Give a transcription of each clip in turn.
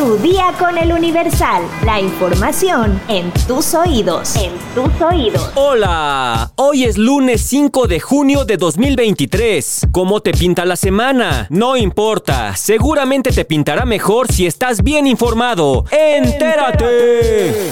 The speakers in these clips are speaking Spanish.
Tu día con el Universal. La información en tus oídos. En tus oídos. Hola, hoy es lunes 5 de junio de 2023. ¿Cómo te pinta la semana? No importa, seguramente te pintará mejor si estás bien informado. ¡Entérate!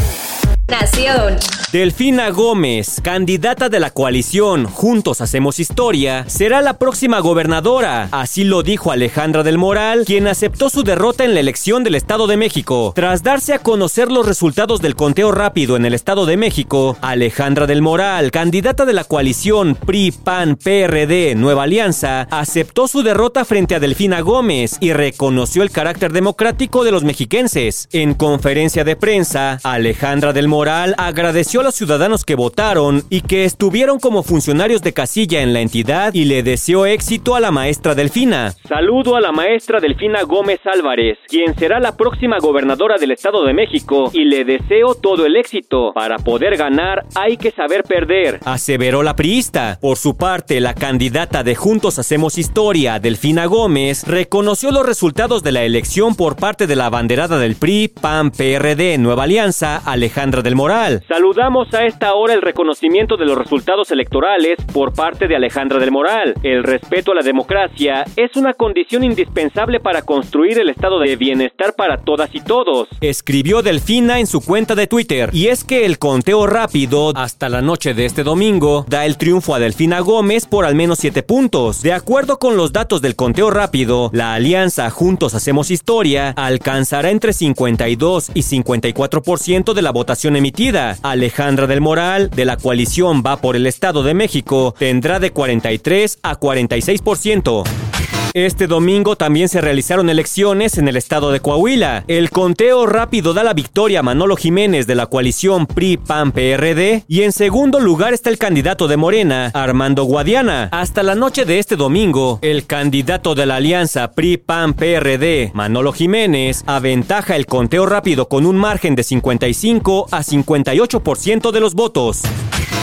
Nación. Delfina Gómez, candidata de la coalición Juntos Hacemos Historia, será la próxima gobernadora. Así lo dijo Alejandra del Moral, quien aceptó su derrota en la elección del Estado de México. Tras darse a conocer los resultados del conteo rápido en el Estado de México, Alejandra del Moral, candidata de la coalición PRI-PAN-PRD Nueva Alianza, aceptó su derrota frente a Delfina Gómez y reconoció el carácter democrático de los mexiquenses. En conferencia de prensa, Alejandra del Moral agradeció a los ciudadanos que votaron y que estuvieron como funcionarios de casilla en la entidad y le deseó éxito a la maestra Delfina. Saludo a la maestra Delfina Gómez Álvarez, quien será la próxima gobernadora del Estado de México y le deseo todo el éxito. Para poder ganar hay que saber perder, aseveró la priista. Por su parte, la candidata de Juntos Hacemos Historia, Delfina Gómez, reconoció los resultados de la elección por parte de la abanderada del PRI, PAN, PRD, Nueva Alianza, Alejandra del Moral. Saludamos Damos a esta hora el reconocimiento de los resultados electorales por parte de Alejandra del Moral. El respeto a la democracia es una condición indispensable para construir el estado de bienestar para todas y todos, escribió Delfina en su cuenta de Twitter. Y es que el conteo rápido hasta la noche de este domingo da el triunfo a Delfina Gómez por al menos 7 puntos. De acuerdo con los datos del conteo rápido, la alianza Juntos Hacemos Historia alcanzará entre 52 y 54% de la votación emitida. Alejandra Alejandra del Moral, de la coalición Va por el Estado de México, tendrá de 43 a 46%. Este domingo también se realizaron elecciones en el estado de Coahuila. El conteo rápido da la victoria a Manolo Jiménez de la coalición PRI-PAN-PRD y en segundo lugar está el candidato de Morena, Armando Guadiana. Hasta la noche de este domingo, el candidato de la alianza PRI-PAN-PRD, Manolo Jiménez, aventaja el conteo rápido con un margen de 55 a 58% de los votos.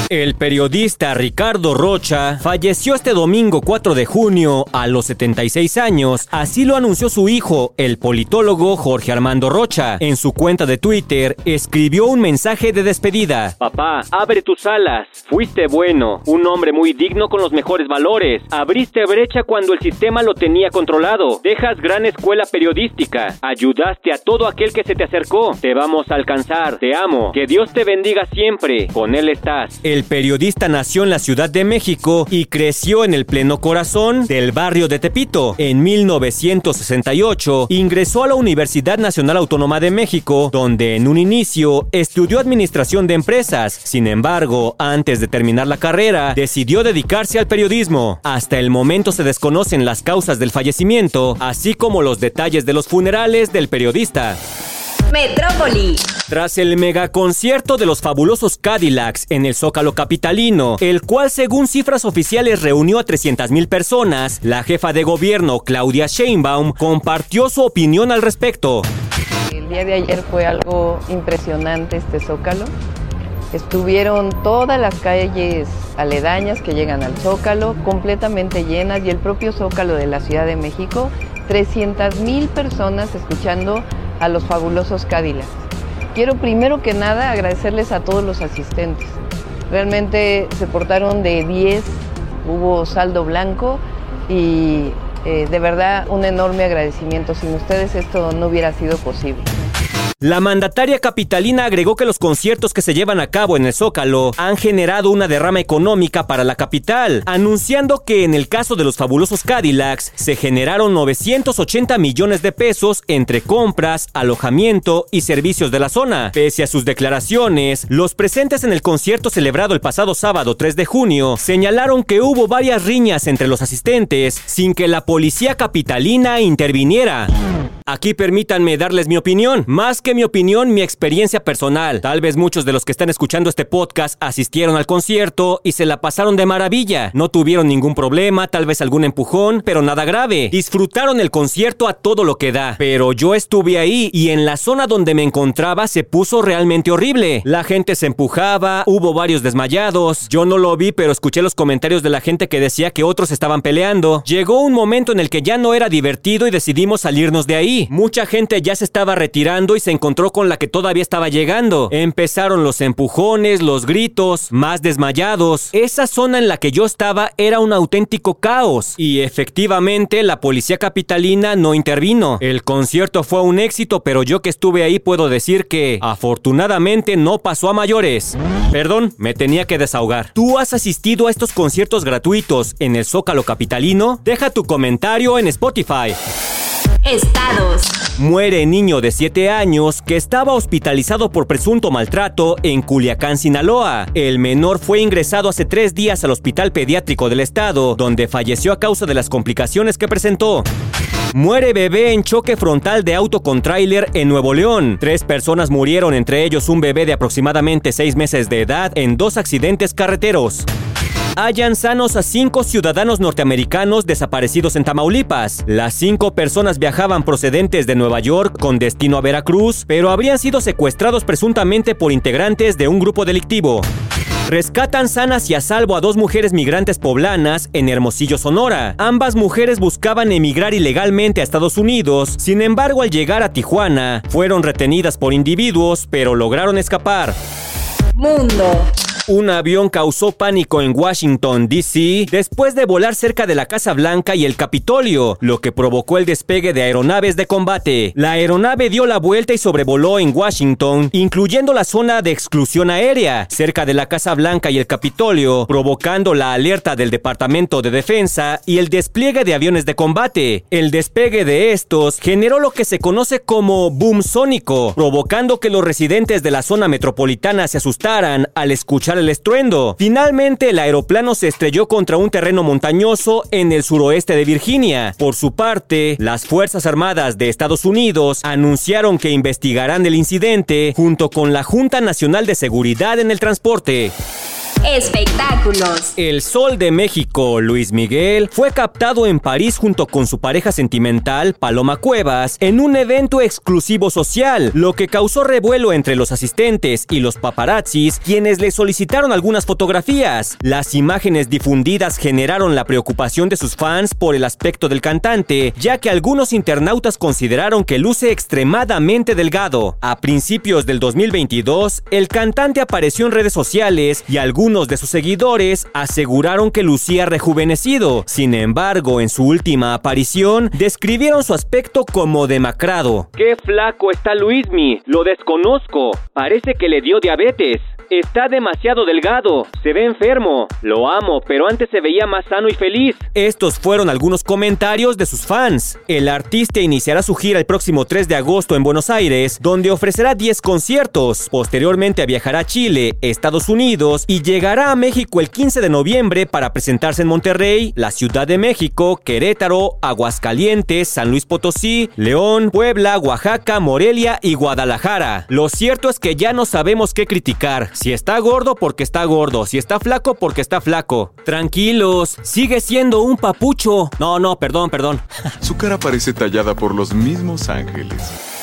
El periodista Ricardo Rocha falleció este domingo 4 de junio a los 76 años, así lo anunció su hijo, el politólogo Jorge Armando Rocha. En su cuenta de Twitter escribió un mensaje de despedida. Papá, abre tus alas, fuiste bueno, un hombre muy digno con los mejores valores, abriste brecha cuando el sistema lo tenía controlado, dejas gran escuela periodística, ayudaste a todo aquel que se te acercó, te vamos a alcanzar, te amo, que Dios te bendiga siempre, con él estás. Periodista nació en la Ciudad de México y creció en el pleno corazón del barrio de Tepito. En 1968 ingresó a la Universidad Nacional Autónoma de México, donde en un inicio estudió administración de empresas. Sin embargo, antes de terminar la carrera, decidió dedicarse al periodismo. Hasta el momento se desconocen las causas del fallecimiento, así como los detalles de los funerales del periodista. Metrópoli. Tras el megaconcierto de los fabulosos Cadillacs en el Zócalo Capitalino, el cual según cifras oficiales reunió a 300.000 personas, la jefa de gobierno Claudia Sheinbaum compartió su opinión al respecto. El día de ayer fue algo impresionante este Zócalo. Estuvieron todas las calles aledañas que llegan al Zócalo completamente llenas y el propio Zócalo de la Ciudad de México, 300.000 personas escuchando a los fabulosos Cadillacs. Quiero primero que nada agradecerles a todos los asistentes. Realmente se portaron de 10, hubo saldo blanco y eh, de verdad un enorme agradecimiento. Sin ustedes esto no hubiera sido posible. La mandataria capitalina agregó que los conciertos que se llevan a cabo en el Zócalo han generado una derrama económica para la capital, anunciando que en el caso de los fabulosos Cadillacs se generaron 980 millones de pesos entre compras, alojamiento y servicios de la zona. Pese a sus declaraciones, los presentes en el concierto celebrado el pasado sábado 3 de junio señalaron que hubo varias riñas entre los asistentes sin que la policía capitalina interviniera. Aquí permítanme darles mi opinión. Más que mi opinión, mi experiencia personal. Tal vez muchos de los que están escuchando este podcast asistieron al concierto y se la pasaron de maravilla. No tuvieron ningún problema, tal vez algún empujón, pero nada grave. Disfrutaron el concierto a todo lo que da. Pero yo estuve ahí y en la zona donde me encontraba se puso realmente horrible. La gente se empujaba, hubo varios desmayados. Yo no lo vi, pero escuché los comentarios de la gente que decía que otros estaban peleando. Llegó un momento en el que ya no era divertido y decidimos salirnos de ahí. Mucha gente ya se estaba retirando y se encontró con la que todavía estaba llegando. Empezaron los empujones, los gritos, más desmayados. Esa zona en la que yo estaba era un auténtico caos y efectivamente la policía capitalina no intervino. El concierto fue un éxito, pero yo que estuve ahí puedo decir que afortunadamente no pasó a mayores. Perdón, me tenía que desahogar. ¿Tú has asistido a estos conciertos gratuitos en el Zócalo Capitalino? Deja tu comentario en Spotify. Estados. Muere niño de 7 años que estaba hospitalizado por presunto maltrato en Culiacán, Sinaloa. El menor fue ingresado hace tres días al Hospital Pediátrico del Estado, donde falleció a causa de las complicaciones que presentó. Muere bebé en choque frontal de auto con tráiler en Nuevo León. Tres personas murieron, entre ellos un bebé de aproximadamente seis meses de edad, en dos accidentes carreteros hallan sanos a cinco ciudadanos norteamericanos desaparecidos en Tamaulipas. Las cinco personas viajaban procedentes de Nueva York con destino a Veracruz, pero habrían sido secuestrados presuntamente por integrantes de un grupo delictivo. Rescatan sanas y a salvo a dos mujeres migrantes poblanas en Hermosillo, Sonora. Ambas mujeres buscaban emigrar ilegalmente a Estados Unidos, sin embargo al llegar a Tijuana, fueron retenidas por individuos, pero lograron escapar. Mundo. Un avión causó pánico en Washington, D.C. después de volar cerca de la Casa Blanca y el Capitolio, lo que provocó el despegue de aeronaves de combate. La aeronave dio la vuelta y sobrevoló en Washington, incluyendo la zona de exclusión aérea, cerca de la Casa Blanca y el Capitolio, provocando la alerta del Departamento de Defensa y el despliegue de aviones de combate. El despegue de estos generó lo que se conoce como boom sónico, provocando que los residentes de la zona metropolitana se asustaran al escuchar el estruendo. Finalmente, el aeroplano se estrelló contra un terreno montañoso en el suroeste de Virginia. Por su parte, las Fuerzas Armadas de Estados Unidos anunciaron que investigarán el incidente junto con la Junta Nacional de Seguridad en el Transporte. Espectáculos. El Sol de México, Luis Miguel, fue captado en París junto con su pareja sentimental, Paloma Cuevas, en un evento exclusivo social, lo que causó revuelo entre los asistentes y los paparazzis, quienes le solicitaron algunas fotografías. Las imágenes difundidas generaron la preocupación de sus fans por el aspecto del cantante, ya que algunos internautas consideraron que luce extremadamente delgado. A principios del 2022, el cantante apareció en redes sociales y algunos de sus seguidores aseguraron que lucía rejuvenecido. Sin embargo, en su última aparición, describieron su aspecto como demacrado. ¡Qué flaco está Luismi! Lo desconozco. Parece que le dio diabetes. Está demasiado delgado, se ve enfermo. Lo amo, pero antes se veía más sano y feliz. Estos fueron algunos comentarios de sus fans. El artista iniciará su gira el próximo 3 de agosto en Buenos Aires, donde ofrecerá 10 conciertos. Posteriormente viajará a Chile, Estados Unidos y llegará a México el 15 de noviembre para presentarse en Monterrey, la Ciudad de México, Querétaro, Aguascalientes, San Luis Potosí, León, Puebla, Oaxaca, Morelia y Guadalajara. Lo cierto es que ya no sabemos qué criticar. Si está gordo, porque está gordo. Si está flaco, porque está flaco. Tranquilos, sigue siendo un papucho. No, no, perdón, perdón. Su cara parece tallada por los mismos ángeles.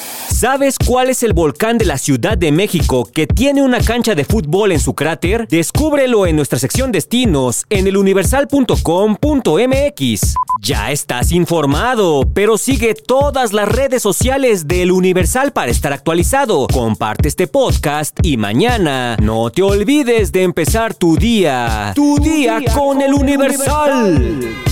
¿Sabes cuál es el volcán de la Ciudad de México que tiene una cancha de fútbol en su cráter? Descúbrelo en nuestra sección destinos en eluniversal.com.mx. Ya estás informado, pero sigue todas las redes sociales del Universal para estar actualizado. Comparte este podcast y mañana no te olvides de empezar tu día. Tu, día, con, el Universal.